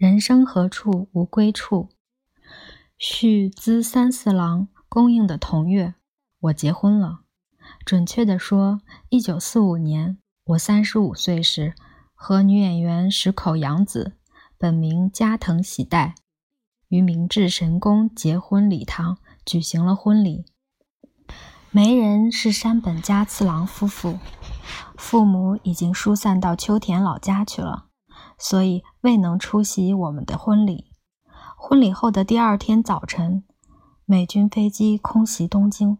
人生何处无归处？续资三四郎供应的同月，我结婚了。准确地说，一九四五年，我三十五岁时，和女演员石口洋子（本名加藤喜代）于明治神宫结婚礼堂举行了婚礼。媒人是山本家次郎夫妇，父母已经疏散到秋田老家去了，所以未能出席我们的婚礼。婚礼后的第二天早晨，美军飞机空袭东京。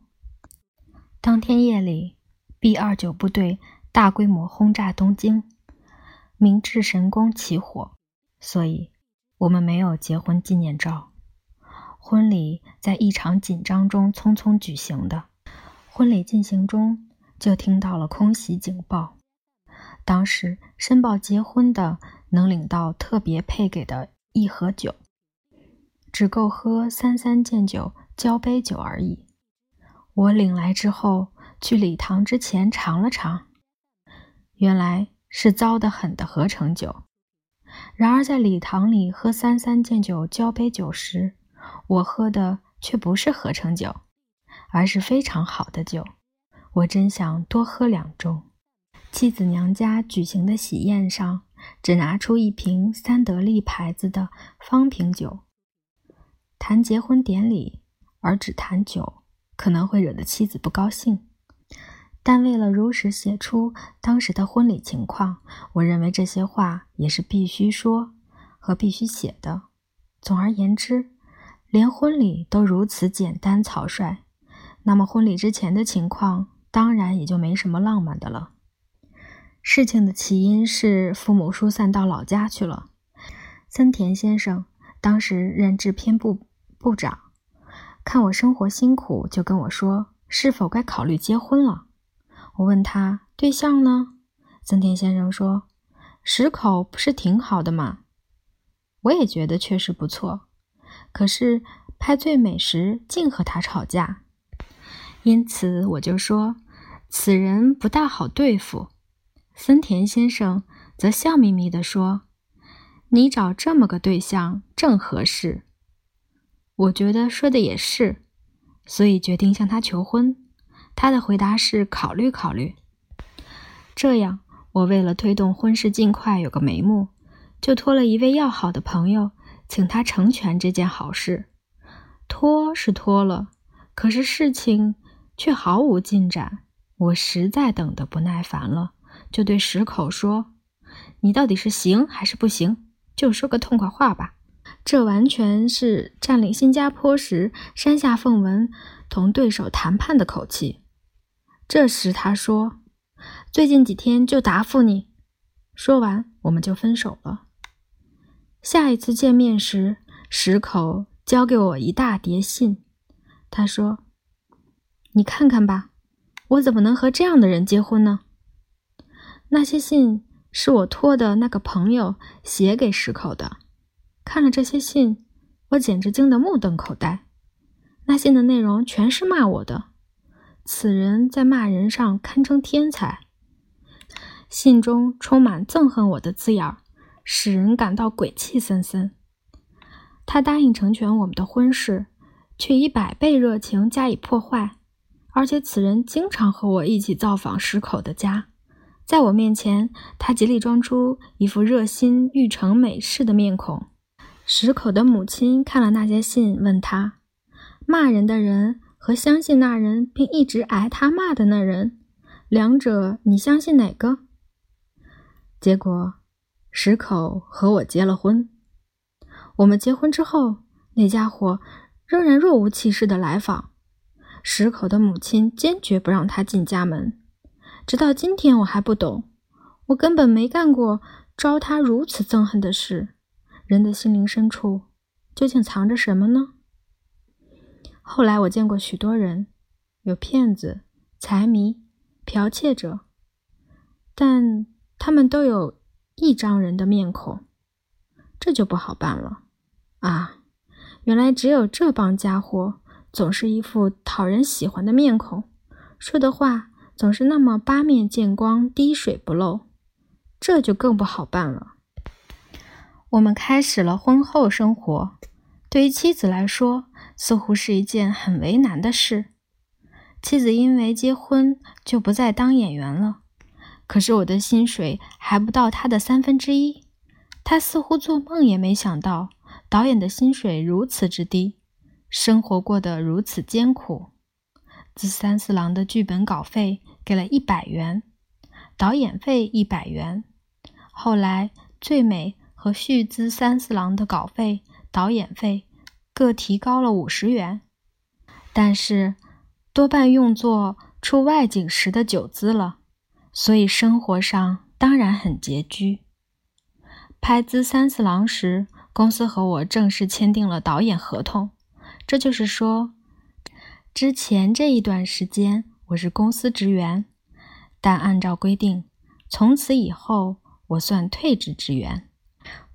当天夜里，B 二九部队大规模轰炸东京，明治神宫起火，所以我们没有结婚纪念照。婚礼在异常紧张中匆匆举行的。婚礼进行中，就听到了空袭警报。当时申报结婚的能领到特别配给的一盒酒，只够喝三三件酒交杯酒而已。我领来之后，去礼堂之前尝了尝，原来是糟得很的合成酒。然而在礼堂里喝三三件酒交杯酒时，我喝的却不是合成酒。而是非常好的酒，我真想多喝两盅。妻子娘家举行的喜宴上，只拿出一瓶三得利牌子的方瓶酒。谈结婚典礼而只谈酒，可能会惹得妻子不高兴。但为了如实写出当时的婚礼情况，我认为这些话也是必须说和必须写的。总而言之，连婚礼都如此简单草率。那么婚礼之前的情况，当然也就没什么浪漫的了。事情的起因是父母疏散到老家去了。森田先生当时任制片部部长，看我生活辛苦，就跟我说：“是否该考虑结婚了？”我问他对象呢？森田先生说：“石口不是挺好的吗？”我也觉得确实不错，可是拍最美时竟和他吵架。因此，我就说此人不大好对付。森田先生则笑眯眯地说：“你找这么个对象正合适。”我觉得说的也是，所以决定向他求婚。他的回答是：“考虑考虑。”这样，我为了推动婚事尽快有个眉目，就托了一位要好的朋友，请他成全这件好事。拖是拖了，可是事情……却毫无进展，我实在等得不耐烦了，就对石口说：“你到底是行还是不行？就说个痛快话吧。”这完全是占领新加坡时山下凤文同对手谈判的口气。这时他说：“最近几天就答复你。”说完，我们就分手了。下一次见面时，石口交给我一大叠信，他说。你看看吧，我怎么能和这样的人结婚呢？那些信是我托的那个朋友写给石口的。看了这些信，我简直惊得目瞪口呆。那信的内容全是骂我的，此人在骂人上堪称天才。信中充满憎恨我的字眼，使人感到鬼气森森。他答应成全我们的婚事，却以百倍热情加以破坏。而且此人经常和我一起造访石口的家，在我面前，他极力装出一副热心欲成美事的面孔。石口的母亲看了那些信，问他：骂人的人和相信那人并一直挨他骂的那人，两者你相信哪个？结果，石口和我结了婚。我们结婚之后，那家伙仍然若无其事地来访。石口的母亲坚决不让他进家门，直到今天我还不懂，我根本没干过招他如此憎恨的事。人的心灵深处究竟藏着什么呢？后来我见过许多人，有骗子、财迷、剽窃者，但他们都有一张人的面孔，这就不好办了啊！原来只有这帮家伙。总是一副讨人喜欢的面孔，说的话总是那么八面见光、滴水不漏，这就更不好办了。我们开始了婚后生活。对于妻子来说，似乎是一件很为难的事。妻子因为结婚就不再当演员了，可是我的薪水还不到她的三分之一。她似乎做梦也没想到，导演的薪水如此之低，生活过得如此艰苦。《自三四郎》的剧本稿费给了一百元，导演费一百元。后来，《最美》和《续资三四郎》的稿费。导演费各提高了五十元，但是多半用作出外景时的酒资了，所以生活上当然很拮据。拍《资三四郎》时，公司和我正式签订了导演合同，这就是说，之前这一段时间我是公司职员，但按照规定，从此以后我算退职职员。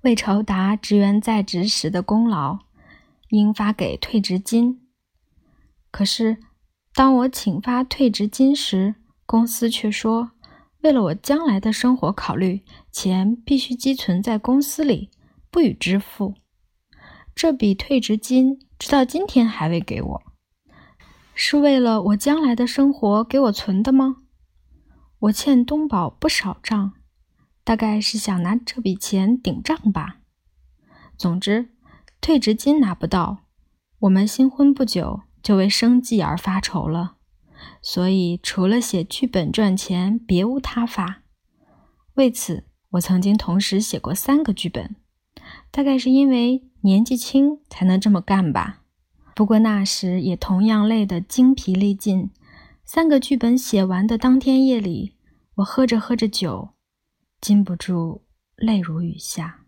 为酬答职员在职时的功劳，应发给退职金。可是，当我请发退职金时，公司却说，为了我将来的生活考虑，钱必须积存在公司里，不予支付。这笔退职金直到今天还未给我，是为了我将来的生活给我存的吗？我欠东宝不少账。大概是想拿这笔钱顶账吧。总之，退职金拿不到，我们新婚不久就为生计而发愁了，所以除了写剧本赚钱，别无他法。为此，我曾经同时写过三个剧本，大概是因为年纪轻才能这么干吧。不过那时也同样累得精疲力尽。三个剧本写完的当天夜里，我喝着喝着酒。禁不住泪如雨下。